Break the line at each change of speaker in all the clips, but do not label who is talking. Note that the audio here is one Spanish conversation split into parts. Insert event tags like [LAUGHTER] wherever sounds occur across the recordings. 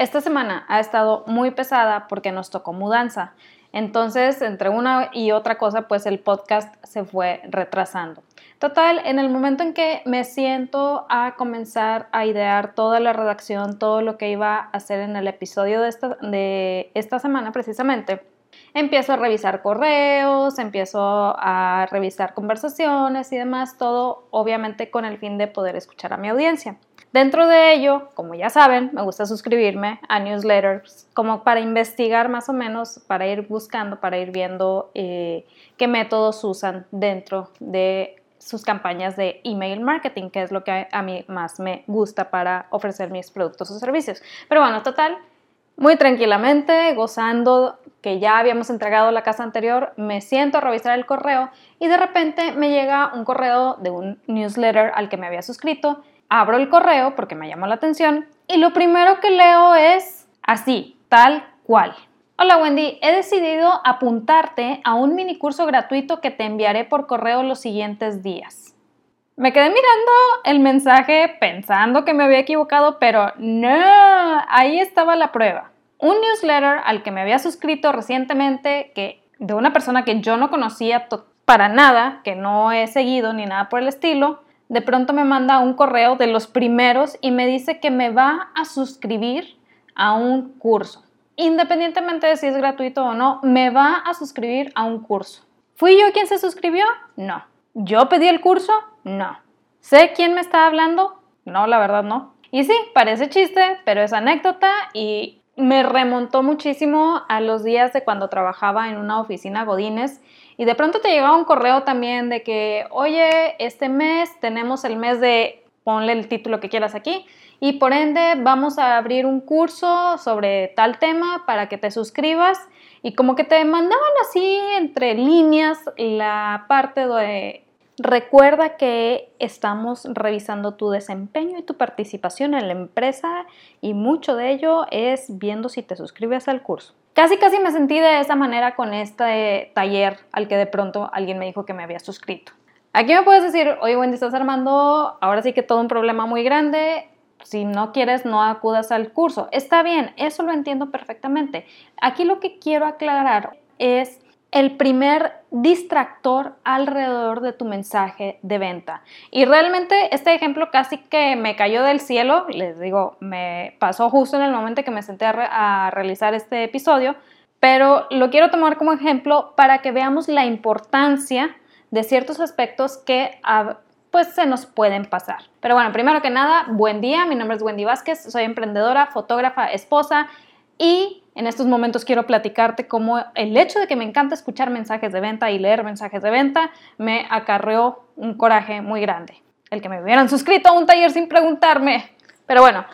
Esta semana ha estado muy pesada porque nos tocó mudanza. Entonces, entre una y otra cosa, pues el podcast se fue retrasando. Total, en el momento en que me siento a comenzar a idear toda la redacción, todo lo que iba a hacer en el episodio de esta, de esta semana precisamente, empiezo a revisar correos, empiezo a revisar conversaciones y demás, todo obviamente con el fin de poder escuchar a mi audiencia. Dentro de ello, como ya saben, me gusta suscribirme a newsletters como para investigar más o menos, para ir buscando, para ir viendo eh, qué métodos usan dentro de sus campañas de email marketing, que es lo que a mí más me gusta para ofrecer mis productos o servicios. Pero bueno, total, muy tranquilamente, gozando que ya habíamos entregado la casa anterior, me siento a revisar el correo y de repente me llega un correo de un newsletter al que me había suscrito abro el correo porque me llamó la atención y lo primero que leo es así, tal cual. Hola Wendy, he decidido apuntarte a un mini curso gratuito que te enviaré por correo los siguientes días. Me quedé mirando el mensaje pensando que me había equivocado, pero no, ahí estaba la prueba. Un newsletter al que me había suscrito recientemente, que de una persona que yo no conocía para nada, que no he seguido ni nada por el estilo, de pronto me manda un correo de los primeros y me dice que me va a suscribir a un curso. Independientemente de si es gratuito o no, me va a suscribir a un curso. ¿Fui yo quien se suscribió? No. ¿Yo pedí el curso? No. ¿Sé quién me está hablando? No, la verdad no. Y sí, parece chiste, pero es anécdota y me remontó muchísimo a los días de cuando trabajaba en una oficina Godines y de pronto te llegaba un correo también de que, oye, este mes tenemos el mes de, ponle el título que quieras aquí, y por ende vamos a abrir un curso sobre tal tema para que te suscribas. Y como que te mandaban así entre líneas la parte de Recuerda que estamos revisando tu desempeño y tu participación en la empresa y mucho de ello es viendo si te suscribes al curso. Casi casi me sentí de esa manera con este taller al que de pronto alguien me dijo que me había suscrito. Aquí me puedes decir, oye Wendy, estás armando ahora sí que todo un problema muy grande, si no quieres no acudas al curso. Está bien, eso lo entiendo perfectamente. Aquí lo que quiero aclarar es el primer distractor alrededor de tu mensaje de venta. Y realmente este ejemplo casi que me cayó del cielo, les digo, me pasó justo en el momento que me senté a, realizar este episodio, pero lo quiero tomar como ejemplo para que veamos la importancia de ciertos aspectos que pues se nos pueden pasar. Pero bueno, primero que nada, buen día, mi nombre es Wendy Vázquez, soy emprendedora, fotógrafa, esposa y en estos momentos quiero platicarte cómo el hecho de que me encanta escuchar mensajes de venta y leer mensajes de venta me acarreó un coraje muy grande. El que me hubieran suscrito a un taller sin preguntarme. Pero bueno,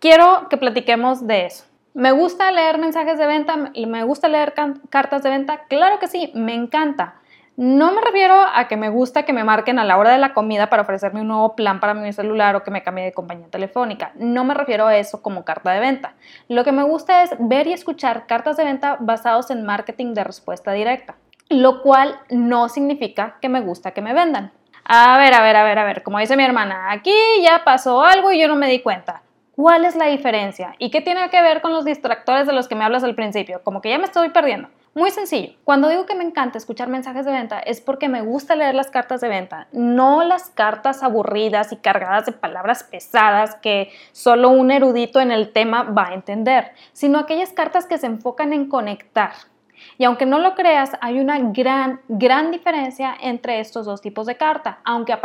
quiero que platiquemos de eso. ¿Me gusta leer mensajes de venta? ¿Me gusta leer cartas de venta? Claro que sí, me encanta. No me refiero a que me gusta que me marquen a la hora de la comida para ofrecerme un nuevo plan para mi celular o que me cambie de compañía telefónica. No me refiero a eso como carta de venta. Lo que me gusta es ver y escuchar cartas de venta basados en marketing de respuesta directa, lo cual no significa que me gusta que me vendan. A ver, a ver, a ver, a ver, como dice mi hermana, aquí ya pasó algo y yo no me di cuenta. ¿Cuál es la diferencia? ¿Y qué tiene que ver con los distractores de los que me hablas al principio? Como que ya me estoy perdiendo. Muy sencillo. Cuando digo que me encanta escuchar mensajes de venta es porque me gusta leer las cartas de venta, no las cartas aburridas y cargadas de palabras pesadas que solo un erudito en el tema va a entender, sino aquellas cartas que se enfocan en conectar. Y aunque no lo creas, hay una gran, gran diferencia entre estos dos tipos de carta, aunque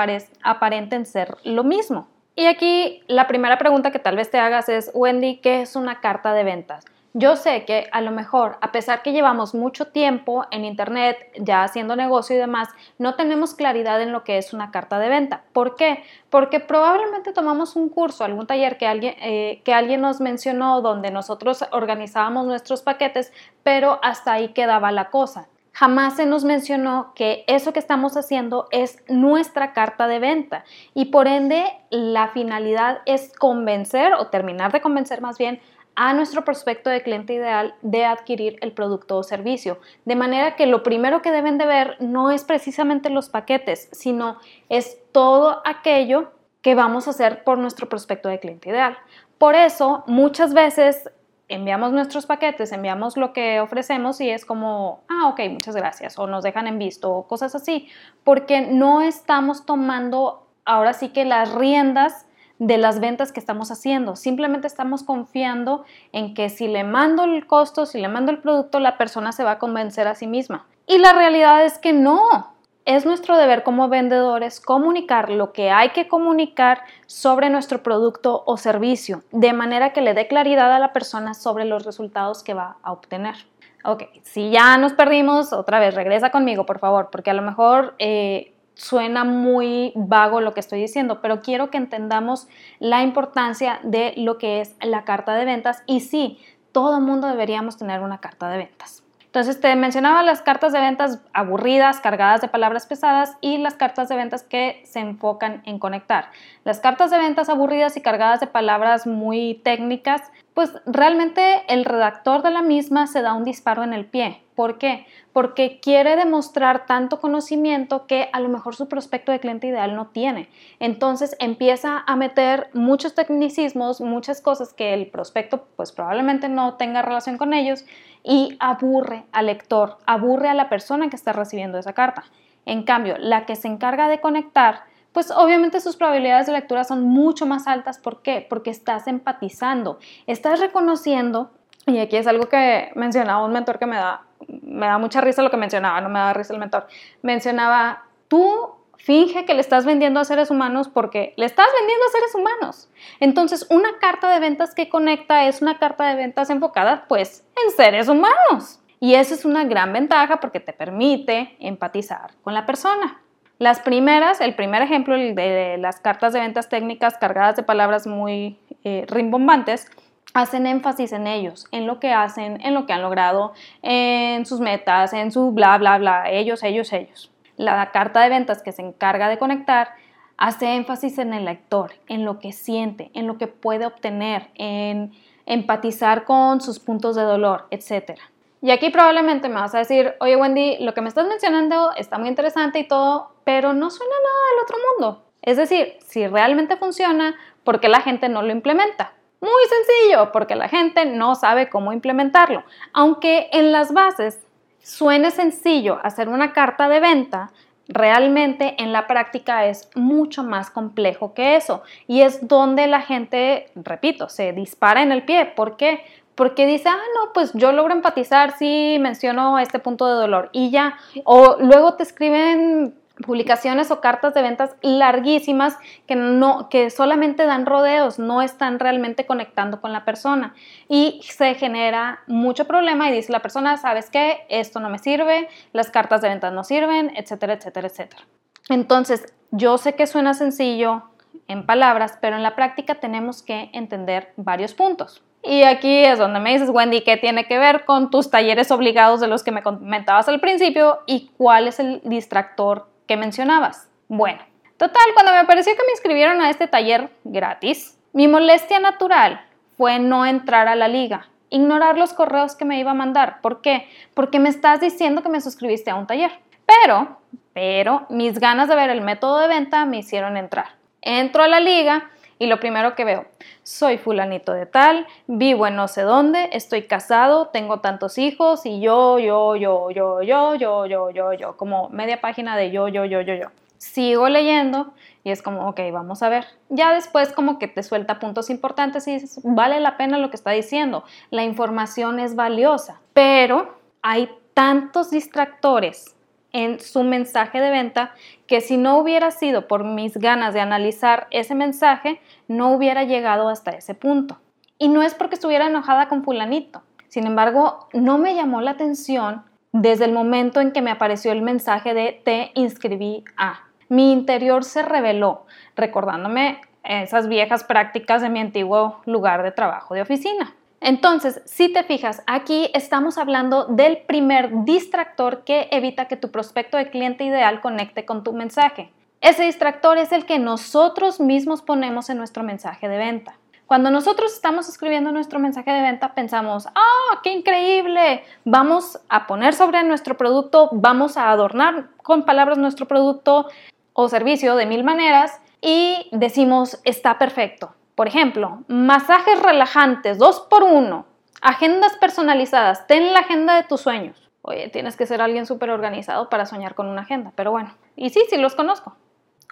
aparenten ser lo mismo. Y aquí la primera pregunta que tal vez te hagas es, Wendy, ¿qué es una carta de ventas? Yo sé que a lo mejor, a pesar que llevamos mucho tiempo en Internet ya haciendo negocio y demás, no tenemos claridad en lo que es una carta de venta. ¿Por qué? Porque probablemente tomamos un curso, algún taller que alguien, eh, que alguien nos mencionó donde nosotros organizábamos nuestros paquetes, pero hasta ahí quedaba la cosa. Jamás se nos mencionó que eso que estamos haciendo es nuestra carta de venta y por ende la finalidad es convencer o terminar de convencer más bien a nuestro prospecto de cliente ideal de adquirir el producto o servicio. De manera que lo primero que deben de ver no es precisamente los paquetes, sino es todo aquello que vamos a hacer por nuestro prospecto de cliente ideal. Por eso, muchas veces enviamos nuestros paquetes, enviamos lo que ofrecemos y es como, ah, ok, muchas gracias, o nos dejan en visto, cosas así, porque no estamos tomando ahora sí que las riendas de las ventas que estamos haciendo. Simplemente estamos confiando en que si le mando el costo, si le mando el producto, la persona se va a convencer a sí misma. Y la realidad es que no. Es nuestro deber como vendedores comunicar lo que hay que comunicar sobre nuestro producto o servicio, de manera que le dé claridad a la persona sobre los resultados que va a obtener. Ok, si ya nos perdimos, otra vez regresa conmigo, por favor, porque a lo mejor eh, suena muy vago lo que estoy diciendo, pero quiero que entendamos la importancia de lo que es la carta de ventas y sí, todo mundo deberíamos tener una carta de ventas. Entonces te mencionaba las cartas de ventas aburridas, cargadas de palabras pesadas y las cartas de ventas que se enfocan en conectar. Las cartas de ventas aburridas y cargadas de palabras muy técnicas, pues realmente el redactor de la misma se da un disparo en el pie. ¿Por qué? Porque quiere demostrar tanto conocimiento que a lo mejor su prospecto de cliente ideal no tiene. Entonces empieza a meter muchos tecnicismos, muchas cosas que el prospecto pues probablemente no tenga relación con ellos y aburre al lector, aburre a la persona que está recibiendo esa carta. En cambio, la que se encarga de conectar, pues obviamente sus probabilidades de lectura son mucho más altas. ¿Por qué? Porque estás empatizando, estás reconociendo, y aquí es algo que mencionaba un mentor que me da me da mucha risa lo que mencionaba, no me da risa el mentor. Mencionaba, tú finge que le estás vendiendo a seres humanos porque le estás vendiendo a seres humanos. Entonces, una carta de ventas que conecta es una carta de ventas enfocada pues en seres humanos. Y esa es una gran ventaja porque te permite empatizar con la persona. Las primeras, el primer ejemplo de las cartas de ventas técnicas cargadas de palabras muy eh, rimbombantes, hacen énfasis en ellos, en lo que hacen, en lo que han logrado, en sus metas, en su bla, bla, bla, ellos, ellos, ellos. La carta de ventas que se encarga de conectar hace énfasis en el lector, en lo que siente, en lo que puede obtener, en empatizar con sus puntos de dolor, etc. Y aquí probablemente me vas a decir, oye Wendy, lo que me estás mencionando está muy interesante y todo, pero no suena nada del otro mundo. Es decir, si realmente funciona, ¿por qué la gente no lo implementa? Muy sencillo, porque la gente no sabe cómo implementarlo. Aunque en las bases suene sencillo hacer una carta de venta, realmente en la práctica es mucho más complejo que eso. Y es donde la gente, repito, se dispara en el pie. ¿Por qué? Porque dice, ah, no, pues yo logro empatizar si menciono este punto de dolor y ya. O luego te escriben publicaciones o cartas de ventas larguísimas que no que solamente dan rodeos, no están realmente conectando con la persona y se genera mucho problema y dice la persona, "¿Sabes qué? Esto no me sirve, las cartas de ventas no sirven", etcétera, etcétera, etcétera. Entonces, yo sé que suena sencillo en palabras, pero en la práctica tenemos que entender varios puntos. Y aquí es donde me dices, Wendy, ¿qué tiene que ver con tus talleres obligados de los que me comentabas al principio y cuál es el distractor que mencionabas. Bueno, total, cuando me pareció que me inscribieron a este taller gratis, mi molestia natural fue no entrar a la liga, ignorar los correos que me iba a mandar. ¿Por qué? Porque me estás diciendo que me suscribiste a un taller. Pero, pero, mis ganas de ver el método de venta me hicieron entrar. Entro a la liga y lo primero que veo, soy fulanito de tal, vivo en no sé dónde, estoy casado, tengo tantos hijos y yo, yo, yo, yo, yo, yo, yo, yo, yo, como media página de yo, yo, yo, yo, yo. Sigo leyendo y es como, ok, vamos a ver. Ya después como que te suelta puntos importantes y dices, vale la pena lo que está diciendo, la información es valiosa, pero hay tantos distractores en su mensaje de venta que si no hubiera sido por mis ganas de analizar ese mensaje, no hubiera llegado hasta ese punto. Y no es porque estuviera enojada con fulanito. Sin embargo, no me llamó la atención desde el momento en que me apareció el mensaje de te inscribí a. Mi interior se reveló, recordándome esas viejas prácticas de mi antiguo lugar de trabajo de oficina. Entonces, si te fijas, aquí estamos hablando del primer distractor que evita que tu prospecto de cliente ideal conecte con tu mensaje. Ese distractor es el que nosotros mismos ponemos en nuestro mensaje de venta. Cuando nosotros estamos escribiendo nuestro mensaje de venta, pensamos, ¡ah, qué increíble! Vamos a poner sobre nuestro producto, vamos a adornar con palabras nuestro producto o servicio de mil maneras y decimos, está perfecto. Por ejemplo, masajes relajantes 2 por 1 Agendas personalizadas. Ten la agenda de tus sueños. Oye, tienes que ser alguien súper organizado para soñar con una agenda, pero bueno. Y sí, sí los conozco.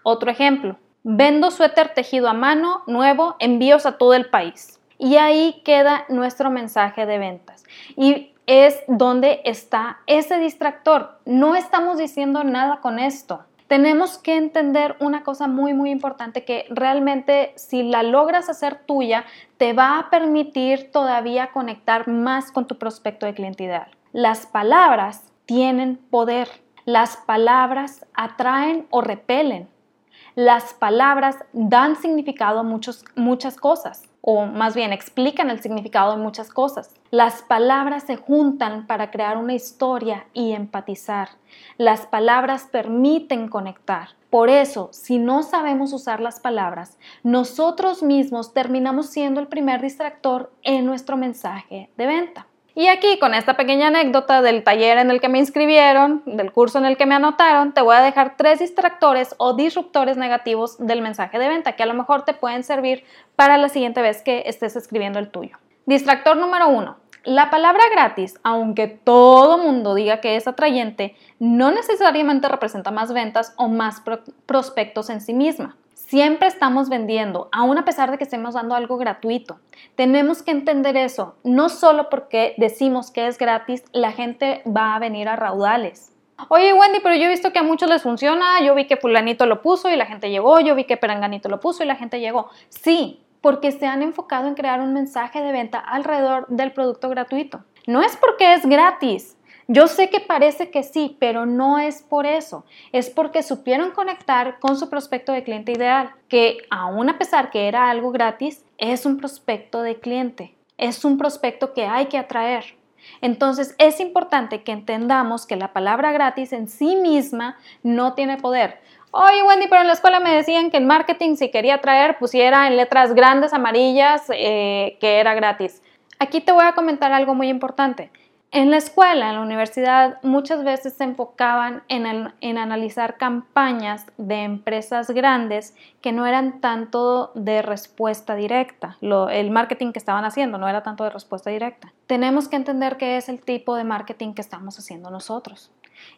Otro ejemplo. Vendo suéter tejido a mano, nuevo, envíos a todo el país. Y ahí queda nuestro mensaje de ventas. Y es donde está ese distractor. No estamos diciendo nada con esto. Tenemos que entender una cosa muy, muy importante que realmente si la logras hacer tuya, te va a permitir todavía conectar más con tu prospecto de cliente ideal. Las palabras tienen poder. Las palabras atraen o repelen. Las palabras dan significado a muchas cosas o más bien explican el significado de muchas cosas. Las palabras se juntan para crear una historia y empatizar. Las palabras permiten conectar. Por eso, si no sabemos usar las palabras, nosotros mismos terminamos siendo el primer distractor en nuestro mensaje de venta. Y aquí con esta pequeña anécdota del taller en el que me inscribieron, del curso en el que me anotaron, te voy a dejar tres distractores o disruptores negativos del mensaje de venta que a lo mejor te pueden servir para la siguiente vez que estés escribiendo el tuyo. Distractor número uno. La palabra gratis, aunque todo mundo diga que es atrayente, no necesariamente representa más ventas o más prospectos en sí misma. Siempre estamos vendiendo, aún a pesar de que estemos dando algo gratuito. Tenemos que entender eso. No solo porque decimos que es gratis, la gente va a venir a raudales. Oye Wendy, pero yo he visto que a muchos les funciona, yo vi que fulanito lo puso y la gente llegó, yo vi que peranganito lo puso y la gente llegó. Sí, porque se han enfocado en crear un mensaje de venta alrededor del producto gratuito. No es porque es gratis, yo sé que parece que sí, pero no es por eso. Es porque supieron conectar con su prospecto de cliente ideal, que aún a pesar que era algo gratis, es un prospecto de cliente. Es un prospecto que hay que atraer. Entonces es importante que entendamos que la palabra gratis en sí misma no tiene poder. Oye Wendy, pero en la escuela me decían que en marketing si quería atraer pusiera en letras grandes amarillas eh, que era gratis. Aquí te voy a comentar algo muy importante. En la escuela, en la universidad, muchas veces se enfocaban en, analizar campañas de empresas grandes que no eran tanto de respuesta directa. el marketing que estaban haciendo no era tanto de respuesta directa. Tenemos que entender qué es el tipo de marketing que estamos haciendo nosotros.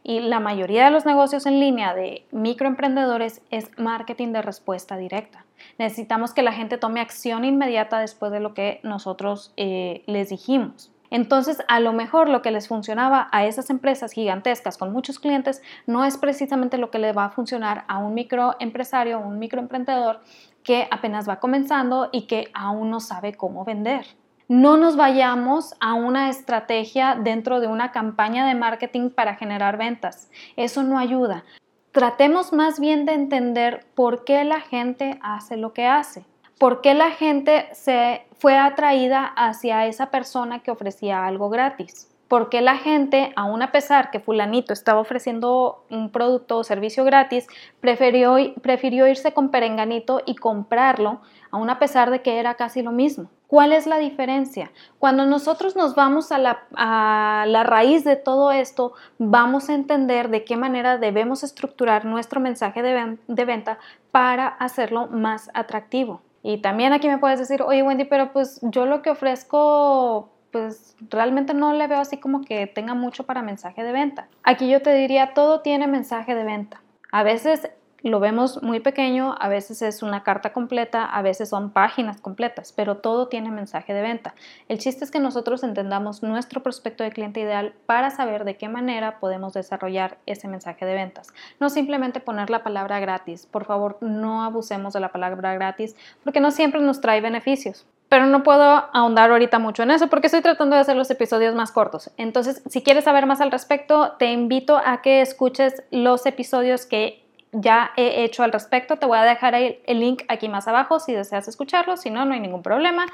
Y la mayoría de los negocios en línea de microemprendedores es marketing de respuesta directa. Necesitamos que la gente tome acción inmediata después de lo que nosotros eh, les dijimos. Entonces, a lo mejor lo que les funcionaba a esas empresas gigantescas con muchos clientes no es precisamente lo que le va a funcionar a un microempresario un microemprendedor que apenas va comenzando y que aún no sabe cómo vender. No nos vayamos a una estrategia dentro de una campaña de marketing para generar ventas. Eso no ayuda. Tratemos más bien de entender por qué la gente hace lo que hace. ¿Por qué la gente se fue atraída hacia esa persona que ofrecía algo gratis? ¿Por qué la gente, aun a pesar que fulanito estaba ofreciendo un producto o servicio gratis, prefirió, prefirió irse con perenganito y comprarlo, aun a pesar de que era casi lo mismo? ¿Cuál es la diferencia? Cuando nosotros nos vamos a la, a la, raíz de todo esto, vamos a entender de qué manera debemos estructurar nuestro mensaje de, de venta para hacerlo más atractivo. Y también aquí me puedes decir, oye Wendy, pero pues yo lo que ofrezco, pues realmente no le veo así como que tenga mucho para mensaje de venta. Aquí yo te diría, todo tiene mensaje de venta. A veces lo vemos muy pequeño, a veces es una carta completa, a veces son páginas completas, pero todo tiene mensaje de venta. El chiste es que nosotros entendamos nuestro prospecto de cliente ideal para saber de qué manera podemos desarrollar ese mensaje de ventas. No simplemente poner la palabra gratis. Por favor, no abusemos de la palabra gratis porque no siempre nos trae beneficios pero no puedo ahondar ahorita mucho en eso porque estoy tratando de hacer los episodios más cortos. Entonces, si quieres saber más al respecto, te invito a que escuches los episodios que ya he hecho al respecto. Te voy a dejar el, link aquí más abajo si deseas escucharlo, si no, no hay ningún problema,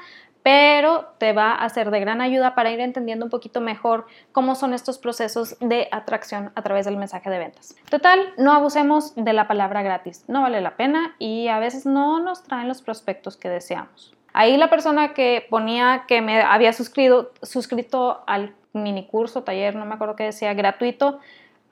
pero te va a ser de gran ayuda para ir entendiendo un poquito mejor cómo son estos procesos de atracción a través del mensaje de ventas. Total, no abusemos de la palabra gratis, no vale la pena y a veces no nos traen los prospectos que deseamos. Ahí la persona que ponía que me había suscrito, suscrito al mini curso, taller, no me acuerdo qué decía, gratuito,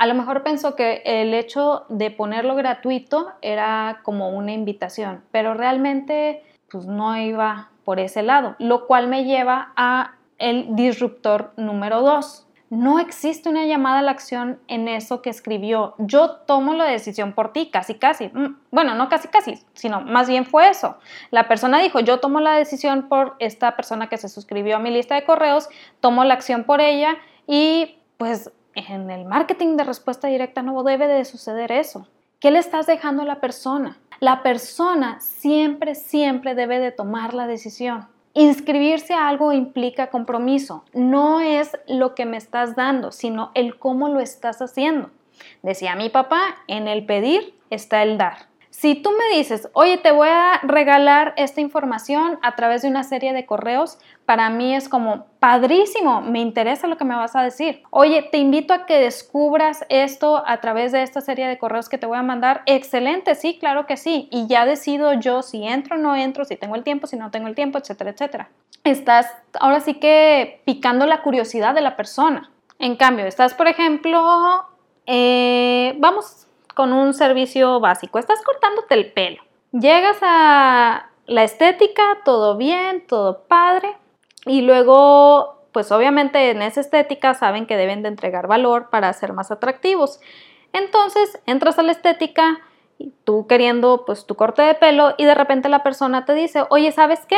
a lo mejor pensó que el hecho de ponerlo gratuito era como una invitación, pero realmente pues no iba por ese lado, lo cual me lleva a el disruptor número dos. No existe una llamada a la acción en eso que escribió. Yo tomo la decisión por ti, casi, casi. Mm, bueno, no casi, casi, sino más bien fue eso. La persona dijo, yo tomo la decisión por esta persona que se suscribió a mi lista de correos, tomo la acción por ella y pues en el marketing de respuesta directa no debe de suceder eso. ¿Qué le estás dejando a la persona? La persona siempre, siempre debe de tomar la decisión. Inscribirse a algo implica compromiso. No es lo que me estás dando, sino el cómo lo estás haciendo. Decía mi papá, en el pedir está el dar. Si tú me dices, oye, te voy a regalar esta información a través de una serie de correos, para mí es como padrísimo, me interesa lo que me vas a decir. Oye, te invito a que descubras esto a través de esta serie de correos que te voy a mandar. Excelente, sí, claro que sí. Y ya decido yo si entro o no entro, si tengo el tiempo, si no tengo el tiempo, etcétera, etcétera. Estás ahora sí que picando la curiosidad de la persona. En cambio, estás, por ejemplo, eh, vamos con un servicio básico. Estás cortándote el pelo. Llegas a la estética, todo bien, todo padre. Y luego, pues obviamente en esa estética saben que deben de entregar valor para ser más atractivos. Entonces entras a la estética, tú queriendo pues tu corte de pelo y de repente la persona te dice, oye, ¿sabes qué?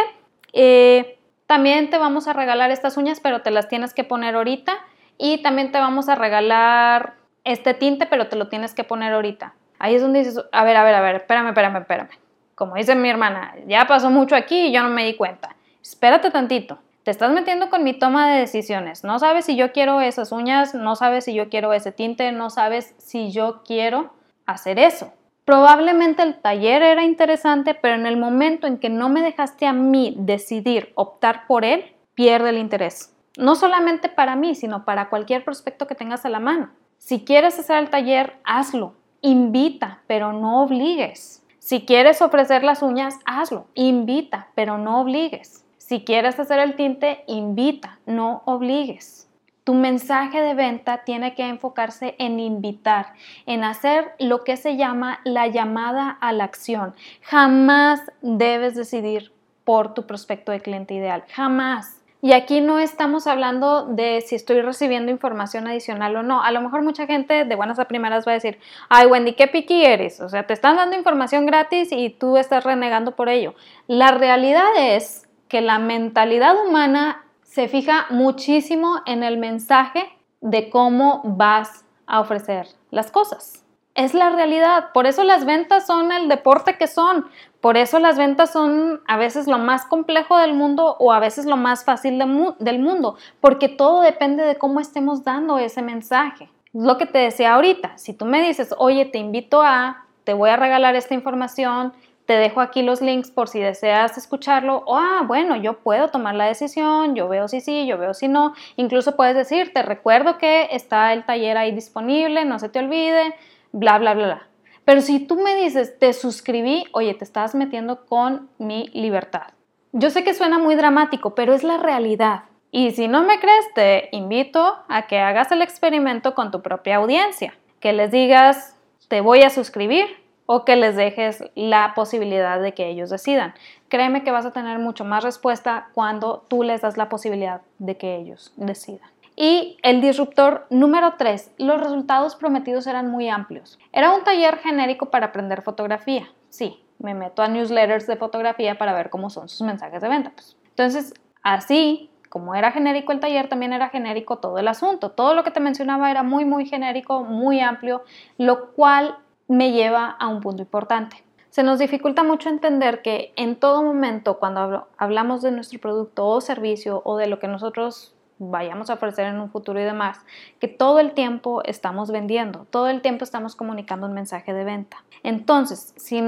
Eh, también te vamos a regalar estas uñas, pero te las tienes que poner ahorita. Y también te vamos a regalar este tinte, pero te lo tienes que poner ahorita. Ahí es donde dices, a ver, a ver, a ver, espérame, espérame, espérame. Como dice mi hermana, ya pasó mucho aquí y yo no me di cuenta. Espérate tantito. Te estás metiendo con mi toma de decisiones. No sabes si yo quiero esas uñas, no sabes si yo quiero ese tinte, no sabes si yo quiero hacer eso. Probablemente el taller era interesante, pero en el momento en que no me dejaste a mí decidir optar por él, pierde el interés. No solamente para mí, sino para cualquier prospecto que tengas a la mano. Si quieres hacer el taller, hazlo. Invita, pero no obligues. Si quieres ofrecer las uñas, hazlo. Invita, pero no obligues. Si quieres hacer el tinte, invita, no obligues. Tu mensaje de venta tiene que enfocarse en invitar, en hacer lo que se llama la llamada a la acción. Jamás debes decidir por tu prospecto de cliente ideal. Jamás. Y aquí no estamos hablando de si estoy recibiendo información adicional o no. A lo mejor mucha gente de buenas a primeras va a decir, ay Wendy, qué piqui eres. O sea, te están dando información gratis y tú estás renegando por ello. La realidad es que la mentalidad humana se fija muchísimo en el mensaje de cómo vas a ofrecer las cosas. Es la realidad. Por eso las ventas son el deporte que son. Por eso las ventas son a veces lo más complejo del mundo o a veces lo más fácil del mundo. Porque todo depende de cómo estemos dando ese mensaje. Lo que te decía ahorita. Si tú me dices, oye, te invito a, te voy a regalar esta información, te dejo aquí los links por si deseas escucharlo. O, ah, bueno, yo puedo tomar la decisión, yo veo si sí, yo veo si no. Incluso puedes decir, te recuerdo que está el taller ahí disponible, no se te olvide bla, bla, bla, bla. Pero si tú me dices, te suscribí, oye, te estás metiendo con mi libertad. Yo sé que suena muy dramático, pero es la realidad. Y si no me crees, te invito a que hagas el experimento con tu propia audiencia, que les digas, te voy a suscribir o que les dejes la posibilidad de que ellos decidan. Créeme que vas a tener mucho más respuesta cuando tú les das la posibilidad de que ellos decidan. Y el disruptor número 3, los resultados prometidos eran muy amplios. Era un taller genérico para aprender fotografía. Sí, me meto a newsletters de fotografía para ver cómo son sus mensajes de venta. Pues. Entonces, así como era genérico el taller, también era genérico todo el asunto. Todo lo que te mencionaba era muy, muy genérico, muy amplio, lo cual me lleva a un punto importante. Se nos dificulta mucho entender que en todo momento, cuando hablamos de nuestro producto o servicio o de lo que nosotros vayamos a ofrecer en un futuro y demás, que todo el tiempo estamos vendiendo, todo el tiempo estamos comunicando un mensaje de venta. Entonces, si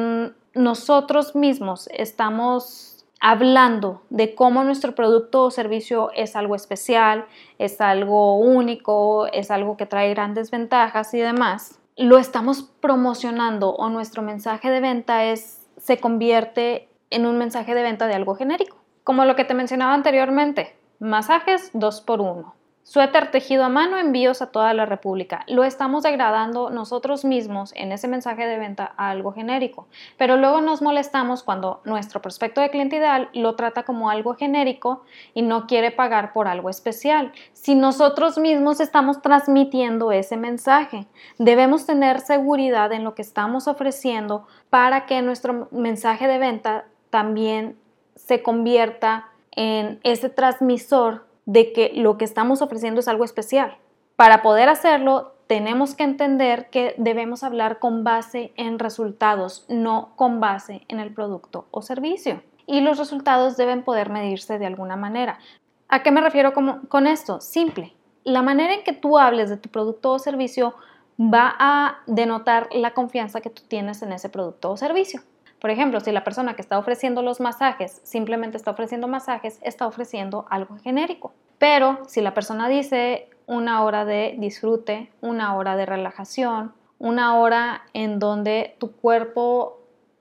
nosotros mismos estamos hablando de cómo nuestro producto o servicio es algo especial, es algo único, es algo que trae grandes ventajas y demás, lo estamos promocionando o nuestro mensaje de venta es se convierte en un mensaje de venta de algo genérico. Como lo que te mencionaba anteriormente, Masajes 2 por 1 Suéter tejido a mano, envíos a toda la República. Lo estamos degradando nosotros mismos en ese mensaje de venta a algo genérico, pero luego nos molestamos cuando nuestro prospecto de cliente ideal lo trata como algo genérico y no quiere pagar por algo especial. Si nosotros mismos estamos transmitiendo ese mensaje, debemos tener seguridad en lo que estamos ofreciendo para que nuestro mensaje de venta también se convierta en ese transmisor de que lo que estamos ofreciendo es algo especial. Para poder hacerlo, tenemos que entender que debemos hablar con base en resultados, no con base en el producto o servicio. Y los resultados deben poder medirse de alguna manera. ¿A qué me refiero con, esto? Simple. La manera en que tú hables de tu producto o servicio va a denotar la confianza que tú tienes en ese producto o servicio. Por ejemplo, si la persona que está ofreciendo los masajes simplemente está ofreciendo masajes, está ofreciendo algo genérico. Pero si la persona dice una hora de disfrute, una hora de relajación, una hora en donde tu cuerpo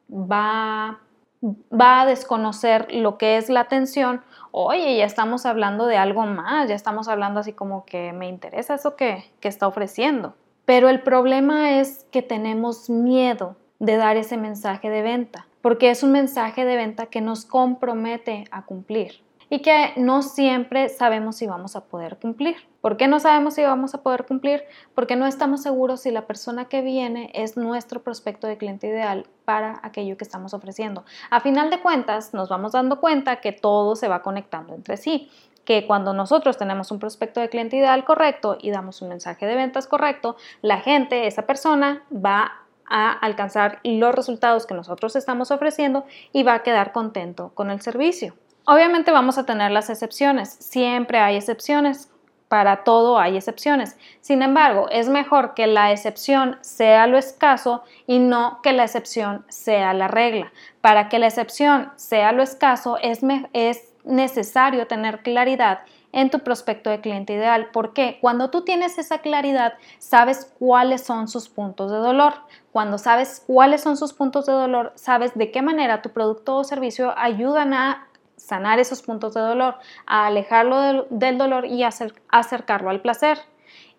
va, va a desconocer lo que es la atención, oye, ya estamos hablando de algo más, ya estamos hablando así como que me interesa eso que, que está ofreciendo. Pero el problema es que tenemos miedo de dar ese mensaje de venta, porque es un mensaje de venta que nos compromete a cumplir y que no siempre sabemos si vamos a poder cumplir. ¿Por qué no sabemos si vamos a poder cumplir? Porque no estamos seguros si la persona que viene es nuestro prospecto de cliente ideal para aquello que estamos ofreciendo. A final de cuentas, nos vamos dando cuenta que todo se va conectando entre sí que cuando nosotros tenemos un prospecto de cliente ideal correcto y damos un mensaje de ventas correcto, la gente, esa persona, va a alcanzar los resultados que nosotros estamos ofreciendo y va a quedar contento con el servicio. Obviamente vamos a tener las excepciones, siempre hay excepciones, para todo hay excepciones. Sin embargo, es mejor que la excepción sea lo escaso y no que la excepción sea la regla. Para que la excepción sea lo escaso es, es necesario tener claridad en tu prospecto de cliente ideal. porque Cuando tú tienes esa claridad, sabes cuáles son sus puntos de dolor. Cuando sabes cuáles son sus puntos de dolor, sabes de qué manera tu producto o servicio ayudan a sanar esos puntos de dolor, a alejarlo del, dolor y acercarlo al placer.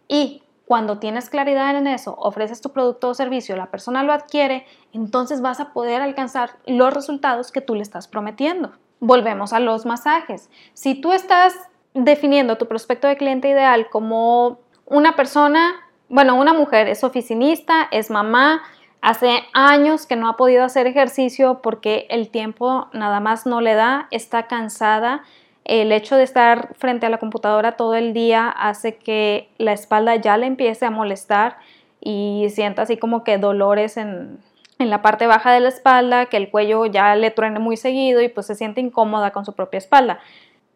Y cuando tienes claridad en eso, ofreces tu producto o servicio, la persona lo adquiere, entonces vas a poder alcanzar los resultados que tú le estás prometiendo. Volvemos a los masajes. Si tú estás definiendo tu prospecto de cliente ideal como una persona, bueno, una mujer es oficinista, es mamá, hace años que no ha podido hacer ejercicio porque el tiempo nada más no le da, está cansada. El hecho de estar frente a la computadora todo el día hace que la espalda ya le empiece a molestar y sienta así como que dolores en, en la parte baja de la espalda, que el cuello ya le truene muy seguido y pues se siente incómoda con su propia espalda.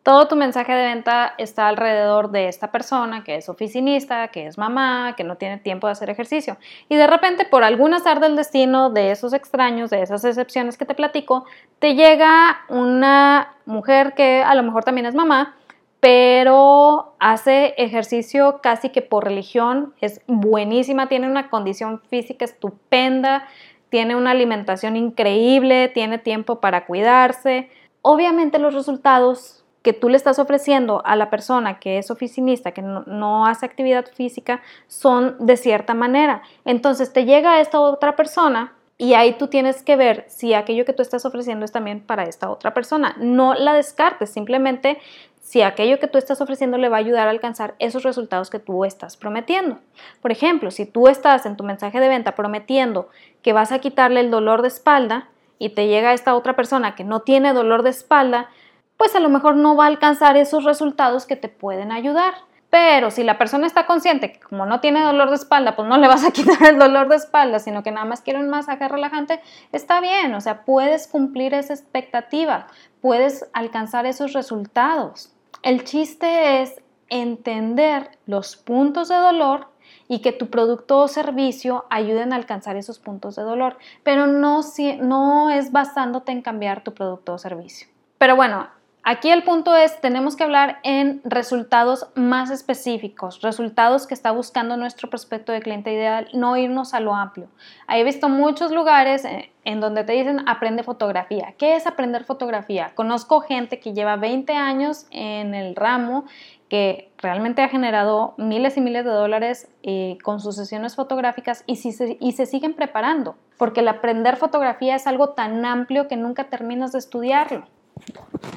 Todo tu mensaje de venta está alrededor de esta persona que es oficinista, que es mamá, que no tiene tiempo de hacer ejercicio. Y de repente, por algún azar del destino, de esos extraños, de esas excepciones que te platico, te llega una mujer que a lo mejor también es mamá, pero hace ejercicio casi que por religión, es buenísima, tiene una condición física estupenda, tiene una alimentación increíble, tiene tiempo para cuidarse. Obviamente los resultados que tú le estás ofreciendo a la persona que es oficinista, que no, hace actividad física, son de cierta manera. Entonces te llega esta otra persona y ahí tú tienes que ver si aquello que tú estás ofreciendo es también para esta otra persona. No la descartes, simplemente si aquello que tú estás ofreciendo le va a ayudar a alcanzar esos resultados que tú estás prometiendo. Por ejemplo, si tú estás en tu mensaje de venta prometiendo que vas a quitarle el dolor de espalda y te llega esta otra persona que no tiene dolor de espalda, pues a lo mejor no va a alcanzar esos resultados que te pueden ayudar. Pero si la persona está consciente que como no tiene dolor de espalda, pues no le vas a [LAUGHS] quitar el dolor de espalda, sino que nada más quiere un masaje relajante, está bien, o sea, puedes cumplir esa expectativa, puedes alcanzar esos resultados. El chiste es entender los puntos de dolor y que tu producto o servicio ayuden a alcanzar esos puntos de dolor, pero no, no es basándote en cambiar tu producto o servicio. Pero bueno, Aquí el punto es, tenemos que hablar en resultados más específicos, resultados que está buscando nuestro prospecto de cliente ideal, no irnos a lo amplio. He visto muchos lugares eh, en donde te dicen aprende fotografía. ¿Qué es aprender fotografía? Conozco gente que lleva 20 años en el ramo que realmente ha generado miles y miles de dólares eh, con sus sesiones fotográficas y, y se siguen preparando, porque el aprender fotografía es algo tan amplio que nunca terminas de estudiarlo.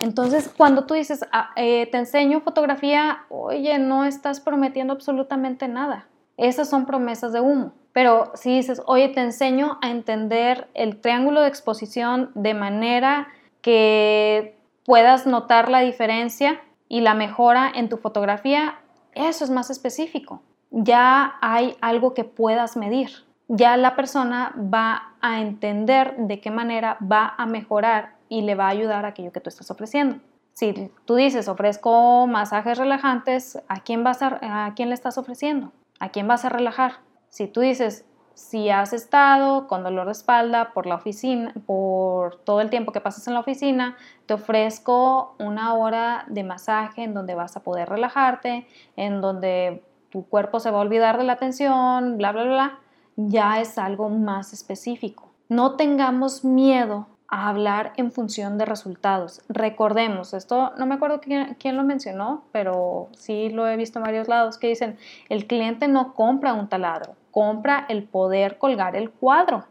Entonces, cuando tú dices, ah, eh, te enseño fotografía, oye, no estás prometiendo absolutamente nada. Esas son promesas de humo. Pero si dices, oye, te enseño a entender el triángulo de exposición de manera que puedas notar la diferencia y la mejora en tu fotografía, eso es más específico. Ya hay algo que puedas medir. Ya la persona va a entender de qué manera va a mejorar y le va a ayudar aquello que tú estás ofreciendo. Si tú dices, ofrezco masajes relajantes, ¿a quién, vas ¿a quién le estás ofreciendo? ¿A quién vas a relajar? Si tú dices, si has estado con dolor de espalda por la oficina, por todo el tiempo que pasas en la oficina, te ofrezco una hora de masaje en donde vas a poder relajarte, en donde tu cuerpo se va a olvidar de la tensión, bla, bla, bla, ya es algo más específico. No tengamos miedo a hablar en función de resultados. Recordemos, esto no me acuerdo quién, lo mencionó, pero sí lo he visto en varios lados que dicen, el cliente no compra un taladro, compra el poder colgar el cuadro,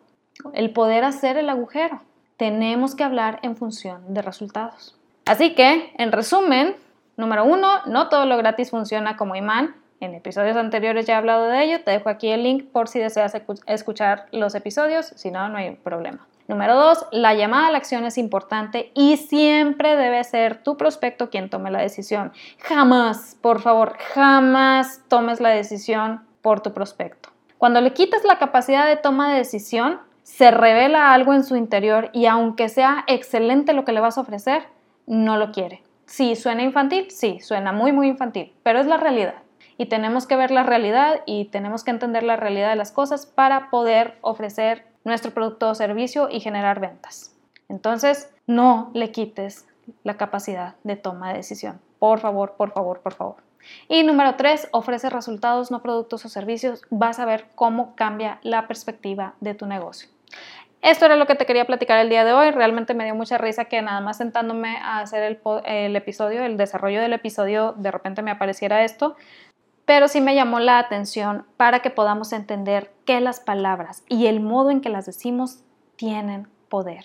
el poder hacer el agujero. Tenemos que hablar en función de resultados. Así que, en resumen, número uno, no todo lo gratis funciona como imán. En episodios anteriores ya he hablado de ello, te dejo aquí el link por si deseas escuchar los episodios, si no, no hay problema. Número dos, la llamada a la acción es importante y siempre debe ser tu prospecto quien tome la decisión. Jamás, por favor, jamás tomes la decisión por tu prospecto. Cuando le quitas la capacidad de toma de decisión, se revela algo en su interior y aunque sea excelente lo que le vas a ofrecer, no lo quiere. Sí, suena infantil, sí, suena muy, muy infantil, pero es la realidad. Y tenemos que ver la realidad y tenemos que entender la realidad de las cosas para poder ofrecer nuestro producto o servicio y generar ventas. Entonces, no le quites la capacidad de toma de decisión. Por favor, por favor, por favor. Y número tres, ofrece resultados, no productos o servicios. Vas a ver cómo cambia la perspectiva de tu negocio. Esto era lo que te quería platicar el día de hoy. Realmente me dio mucha risa que nada más sentándome a hacer el, el episodio, el desarrollo del episodio, de repente me apareciera esto pero sí me llamó la atención para que podamos entender que las palabras y el modo en que las decimos tienen poder.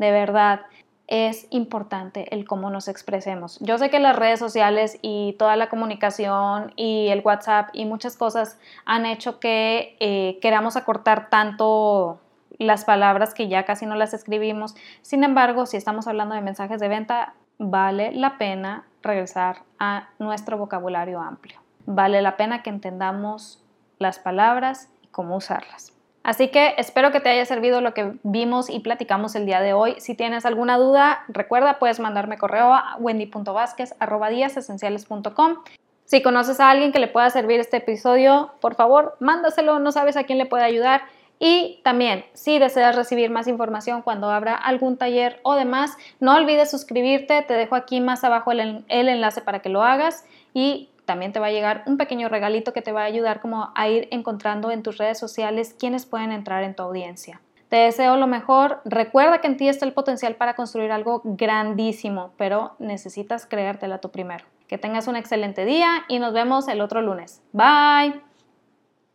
De verdad, es importante el cómo nos expresemos. Yo sé que las redes sociales y toda la comunicación y el WhatsApp y muchas cosas han hecho que eh, queramos acortar tanto las palabras que ya casi no las escribimos. Sin embargo, si estamos hablando de mensajes de venta, vale la pena regresar a nuestro vocabulario amplio vale la pena que entendamos las palabras y cómo usarlas. Así que espero que te haya servido lo que vimos y platicamos el día de hoy. Si tienes alguna duda, recuerda, puedes mandarme correo a wendy.vásquez.com. Si conoces a alguien que le pueda servir este episodio, por favor, mándaselo, no sabes a quién le puede ayudar. Y también, si deseas recibir más información cuando abra algún taller o demás, no olvides suscribirte, te dejo aquí más abajo el, el enlace para que lo hagas y también te va a llegar un pequeño regalito que te va a ayudar como a ir encontrando en tus redes sociales quienes pueden entrar en tu audiencia. Te deseo lo mejor. Recuerda que en ti está el potencial para construir algo grandísimo, pero necesitas creértela tú primero. Que tengas un excelente día y nos vemos el otro lunes. Bye.